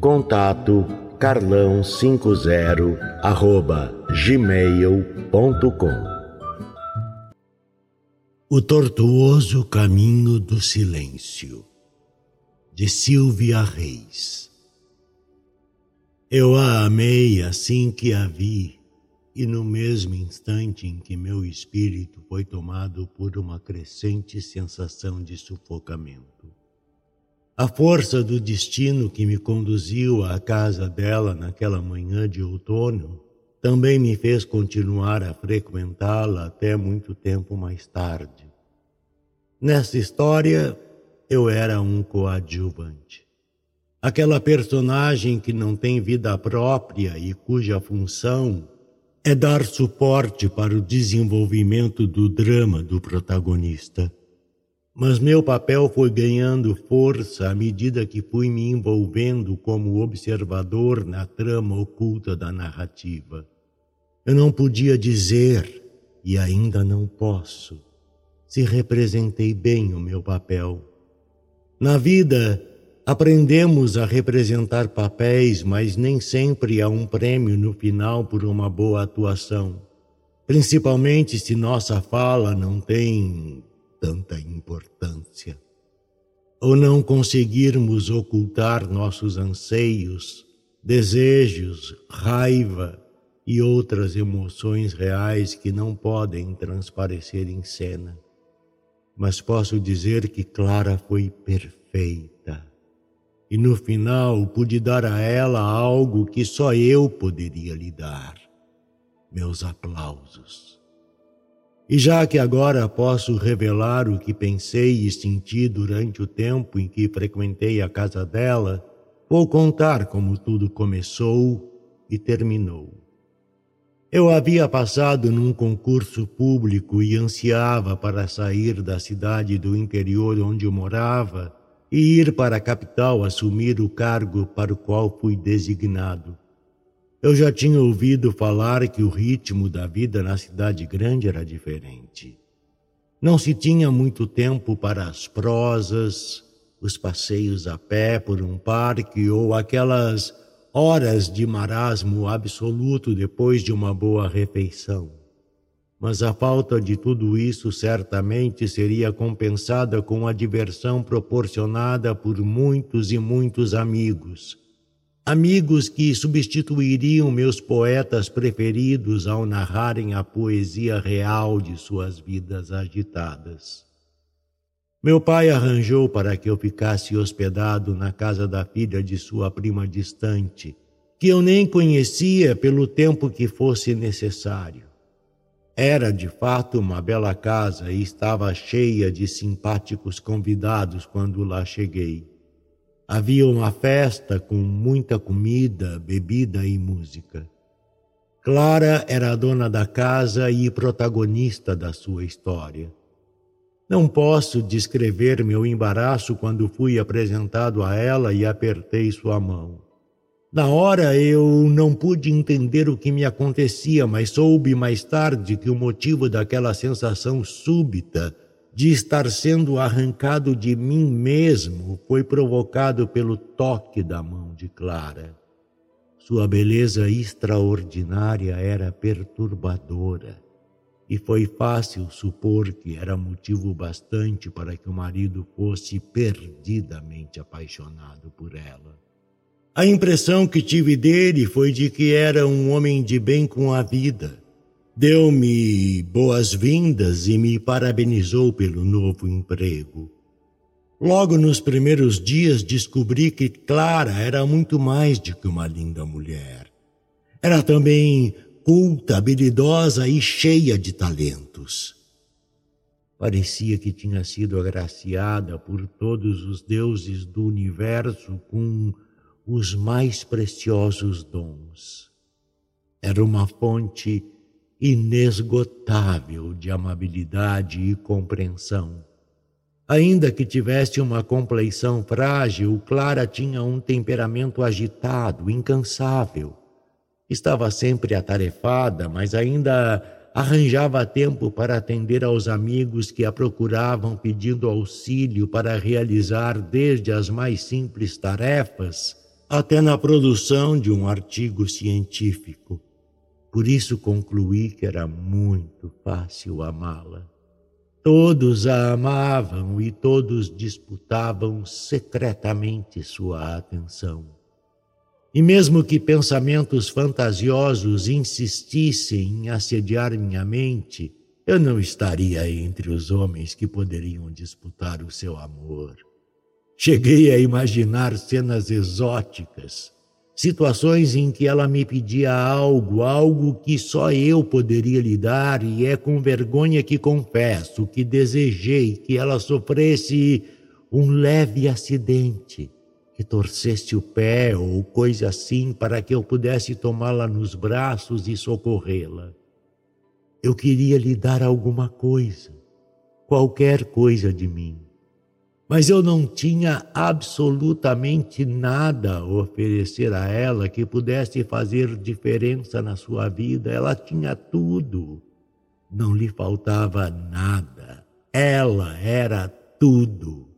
Contato carlão50 arroba gmail.com O tortuoso caminho do silêncio de Silvia Reis. Eu a amei assim que a vi e no mesmo instante em que meu espírito foi tomado por uma crescente sensação de sufocamento a força do destino que me conduziu à casa dela naquela manhã de outono também me fez continuar a frequentá-la até muito tempo mais tarde. Nessa história, eu era um coadjuvante. Aquela personagem que não tem vida própria e cuja função é dar suporte para o desenvolvimento do drama do protagonista. Mas meu papel foi ganhando força à medida que fui me envolvendo como observador na trama oculta da narrativa. Eu não podia dizer, e ainda não posso, se representei bem o meu papel. Na vida, aprendemos a representar papéis, mas nem sempre há um prêmio no final por uma boa atuação. Principalmente se nossa fala não tem tanta importância. Ou não conseguirmos ocultar nossos anseios, desejos, raiva e outras emoções reais que não podem transparecer em cena. Mas posso dizer que Clara foi perfeita. E no final pude dar a ela algo que só eu poderia lhe dar: meus aplausos. E já que agora posso revelar o que pensei e senti durante o tempo em que frequentei a casa dela, vou contar como tudo começou e terminou. Eu havia passado num concurso público e ansiava para sair da cidade do interior onde eu morava e ir para a capital assumir o cargo para o qual fui designado. Eu já tinha ouvido falar que o ritmo da vida na cidade grande era diferente. Não se tinha muito tempo para as prosas, os passeios a pé por um parque ou aquelas horas de marasmo absoluto depois de uma boa refeição. Mas a falta de tudo isso certamente seria compensada com a diversão proporcionada por muitos e muitos amigos amigos que substituiriam meus poetas preferidos ao narrarem a poesia real de suas vidas agitadas. Meu pai arranjou para que eu ficasse hospedado na casa da filha de sua prima distante, que eu nem conhecia pelo tempo que fosse necessário. Era de fato uma bela casa e estava cheia de simpáticos convidados quando lá cheguei. Havia uma festa com muita comida, bebida e música. Clara era a dona da casa e protagonista da sua história. Não posso descrever meu embaraço quando fui apresentado a ela e apertei sua mão. Na hora eu não pude entender o que me acontecia, mas soube mais tarde que o motivo daquela sensação súbita de estar sendo arrancado de mim mesmo foi provocado pelo toque da mão de Clara. Sua beleza extraordinária era perturbadora e foi fácil supor que era motivo bastante para que o marido fosse perdidamente apaixonado por ela. A impressão que tive dele foi de que era um homem de bem com a vida Deu-me boas-vindas e me parabenizou pelo novo emprego. Logo nos primeiros dias descobri que Clara era muito mais do que uma linda mulher. Era também culta, habilidosa e cheia de talentos. Parecia que tinha sido agraciada por todos os deuses do universo com os mais preciosos dons. Era uma fonte inesgotável de amabilidade e compreensão Ainda que tivesse uma compleição frágil, Clara tinha um temperamento agitado, incansável. Estava sempre atarefada, mas ainda arranjava tempo para atender aos amigos que a procuravam pedindo auxílio para realizar desde as mais simples tarefas até na produção de um artigo científico. Por isso concluí que era muito fácil amá-la. Todos a amavam e todos disputavam secretamente sua atenção. E mesmo que pensamentos fantasiosos insistissem em assediar minha mente, eu não estaria entre os homens que poderiam disputar o seu amor. Cheguei a imaginar cenas exóticas, situações em que ela me pedia algo, algo que só eu poderia lhe dar, e é com vergonha que confesso que desejei que ela sofresse um leve acidente, que torcesse o pé ou coisa assim para que eu pudesse tomá-la nos braços e socorrê-la. Eu queria lhe dar alguma coisa, qualquer coisa de mim mas eu não tinha absolutamente nada a oferecer a ela que pudesse fazer diferença na sua vida. Ela tinha tudo. Não lhe faltava nada. Ela era tudo.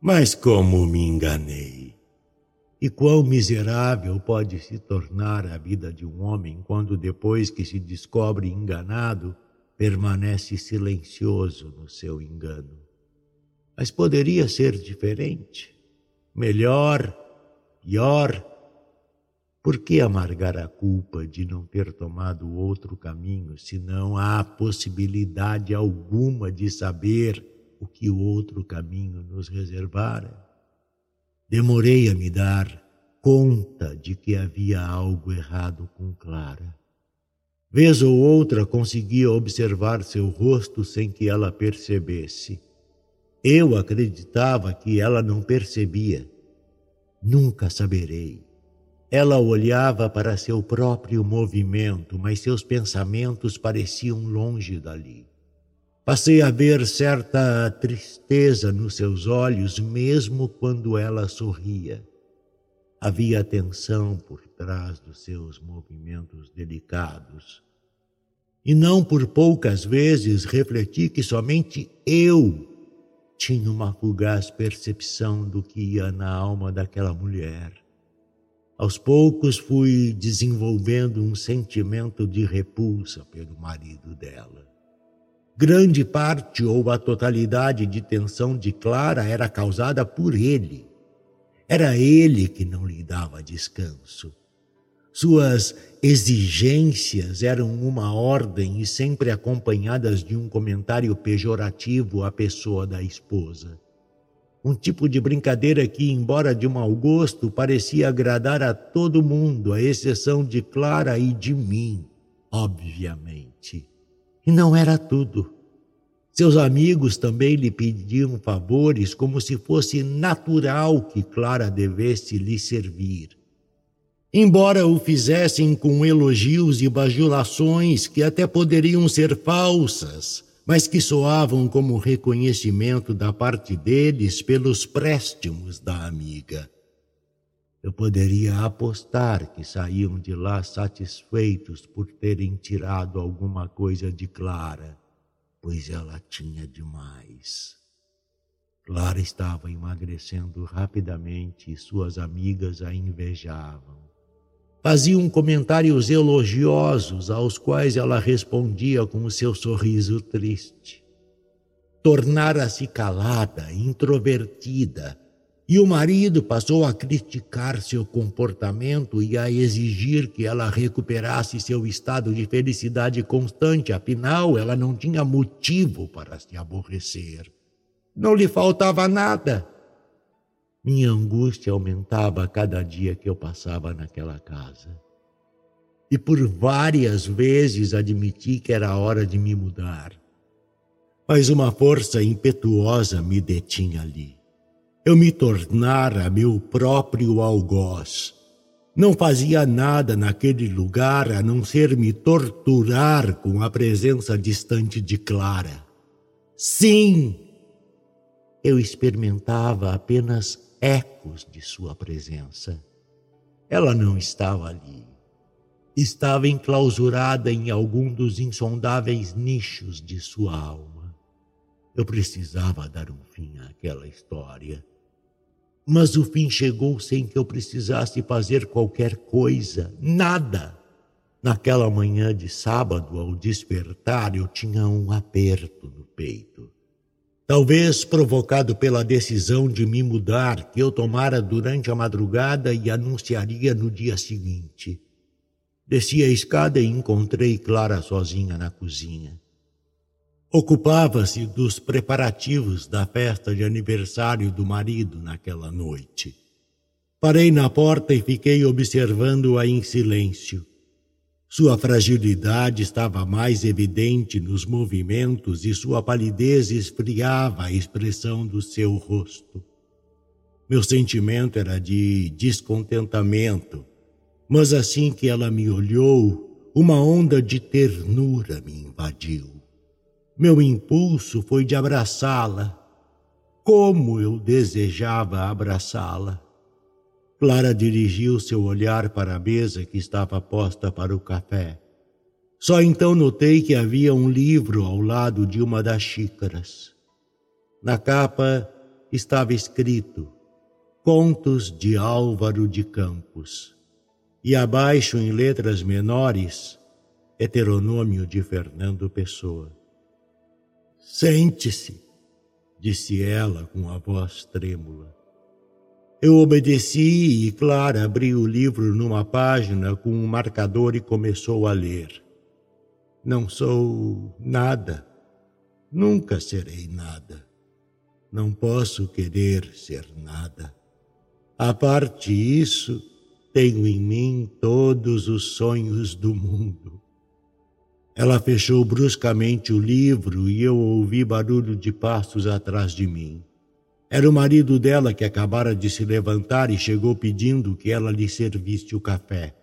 Mas como me enganei? E quão miserável pode se tornar a vida de um homem quando, depois que se descobre enganado, permanece silencioso no seu engano. Mas poderia ser diferente, melhor, pior. Por que amargar a culpa de não ter tomado outro caminho, se não há possibilidade alguma de saber o que o outro caminho nos reservara? Demorei a me dar conta de que havia algo errado com Clara. Vez ou outra conseguia observar seu rosto sem que ela percebesse. Eu acreditava que ela não percebia. Nunca saberei. Ela olhava para seu próprio movimento, mas seus pensamentos pareciam longe dali. Passei a ver certa tristeza nos seus olhos, mesmo quando ela sorria. Havia tensão por trás dos seus movimentos delicados. E não por poucas vezes refleti que somente eu tinha uma fugaz percepção do que ia na alma daquela mulher. Aos poucos fui desenvolvendo um sentimento de repulsa pelo marido dela. Grande parte ou a totalidade de tensão de Clara era causada por ele. Era ele que não lhe dava descanso. Suas exigências eram uma ordem e sempre acompanhadas de um comentário pejorativo à pessoa da esposa. Um tipo de brincadeira que, embora de mau gosto, parecia agradar a todo mundo, à exceção de Clara e de mim, obviamente. E não era tudo. Seus amigos também lhe pediam favores como se fosse natural que Clara devesse lhe servir. Embora o fizessem com elogios e bajulações que até poderiam ser falsas, mas que soavam como reconhecimento da parte deles pelos préstimos da amiga. Eu poderia apostar que saíam de lá satisfeitos por terem tirado alguma coisa de Clara, pois ela tinha demais. Clara estava emagrecendo rapidamente e suas amigas a invejavam. Faziam comentários elogiosos aos quais ela respondia com o seu sorriso triste. Tornara-se calada, introvertida E o marido passou a criticar seu comportamento e a exigir que ela recuperasse seu estado de felicidade constante, afinal, ela não tinha motivo para se aborrecer. Não lhe faltava nada. Minha angústia aumentava a cada dia que eu passava naquela casa. E por várias vezes admiti que era hora de me mudar. Mas uma força impetuosa me detinha ali eu me tornara meu próprio algoz. Não fazia nada naquele lugar a não ser me torturar com a presença distante de Clara. Sim, eu experimentava apenas ecos de sua presença. Ela não estava ali. Estava enclausurada em algum dos insondáveis nichos de sua alma. Eu precisava dar um fim àquela história mas o fim chegou sem que eu precisasse fazer qualquer coisa, nada. Naquela manhã de sábado, ao despertar, eu tinha um aperto no peito. Talvez provocado pela decisão de me mudar que eu tomara durante a madrugada e anunciaria no dia seguinte. Desci a escada e encontrei Clara sozinha na cozinha. Ocupava-se dos preparativos da festa de aniversário do marido naquela noite. Parei na porta e fiquei observando-a em silêncio. Sua fragilidade estava mais evidente nos movimentos e sua palidez esfriava a expressão do seu rosto. Meu sentimento era de descontentamento, mas assim que ela me olhou, uma onda de ternura me invadiu. Meu impulso foi de abraçá-la. Como eu desejava abraçá-la. Clara dirigiu seu olhar para a mesa que estava posta para o café. Só então notei que havia um livro ao lado de uma das xícaras. Na capa estava escrito Contos de Álvaro de Campos e abaixo, em letras menores, Heteronômio de Fernando Pessoa. Sente-se, disse ela com a voz trêmula. Eu obedeci e Clara abriu o livro numa página com um marcador e começou a ler. Não sou nada, nunca serei nada. Não posso querer ser nada. A parte isso, tenho em mim todos os sonhos do mundo. Ela fechou bruscamente o livro e eu ouvi barulho de passos atrás de mim. Era o marido dela que acabara de se levantar e chegou pedindo que ela lhe servisse o café.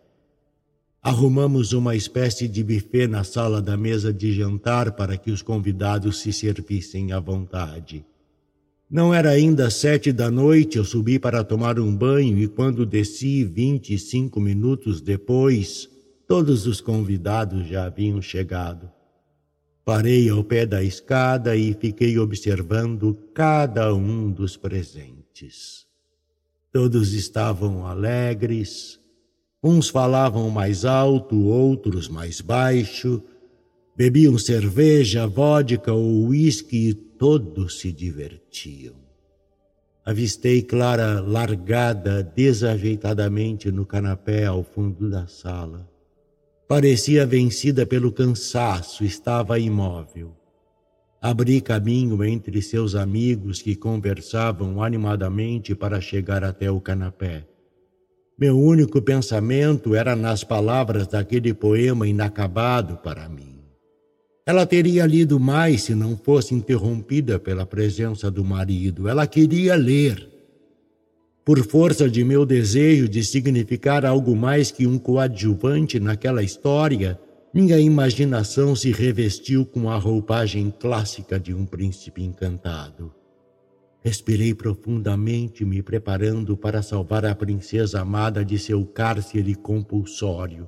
Arrumamos uma espécie de buffet na sala da mesa de jantar para que os convidados se servissem à vontade. Não era ainda sete da noite, eu subi para tomar um banho e quando desci vinte e cinco minutos depois, Todos os convidados já haviam chegado. Parei ao pé da escada e fiquei observando cada um dos presentes. Todos estavam alegres, uns falavam mais alto, outros mais baixo, bebiam cerveja, vodka ou uísque e todos se divertiam. Avistei Clara largada desajeitadamente no canapé ao fundo da sala. Parecia vencida pelo cansaço, estava imóvel. Abri caminho entre seus amigos que conversavam animadamente para chegar até o canapé. Meu único pensamento era nas palavras daquele poema inacabado para mim. Ela teria lido mais se não fosse interrompida pela presença do marido. Ela queria ler por força de meu desejo de significar algo mais que um coadjuvante naquela história, minha imaginação se revestiu com a roupagem clássica de um príncipe encantado. Respirei profundamente, me preparando para salvar a princesa amada de seu cárcere compulsório.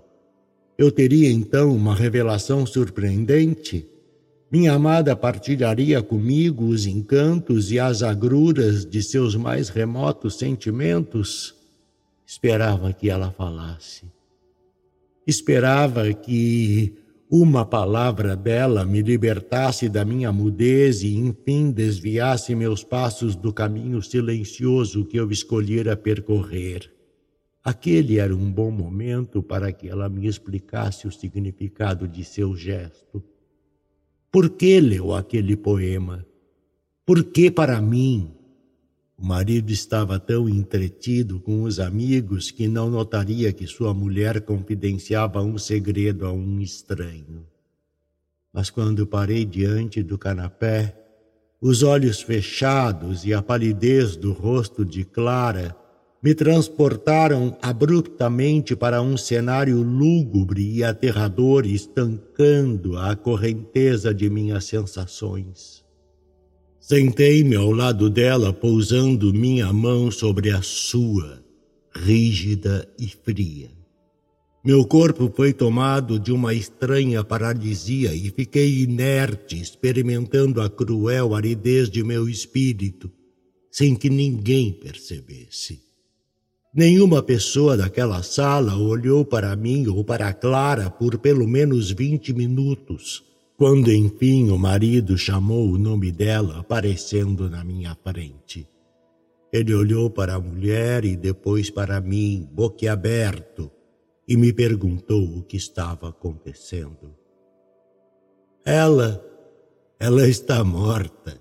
Eu teria então uma revelação surpreendente minha amada partilharia comigo os encantos e as agruras de seus mais remotos sentimentos? Esperava que ela falasse. Esperava que uma palavra dela me libertasse da minha mudez e, enfim, desviasse meus passos do caminho silencioso que eu escolhera percorrer. Aquele era um bom momento para que ela me explicasse o significado de seu gesto. Por que leu aquele poema? Por que para mim? O marido estava tão entretido com os amigos que não notaria que sua mulher confidenciava um segredo a um estranho. Mas quando parei diante do canapé, os olhos fechados e a palidez do rosto de Clara me transportaram abruptamente para um cenário lúgubre e aterrador, estancando a correnteza de minhas sensações. Sentei-me ao lado dela, pousando minha mão sobre a sua, rígida e fria. Meu corpo foi tomado de uma estranha paralisia e fiquei inerte, experimentando a cruel aridez de meu espírito, sem que ninguém percebesse. Nenhuma pessoa daquela sala olhou para mim ou para Clara por pelo menos vinte minutos quando enfim o marido chamou o nome dela aparecendo na minha frente. Ele olhou para a mulher e depois para mim, boquiaberto, e me perguntou o que estava acontecendo. Ela, ela está morta,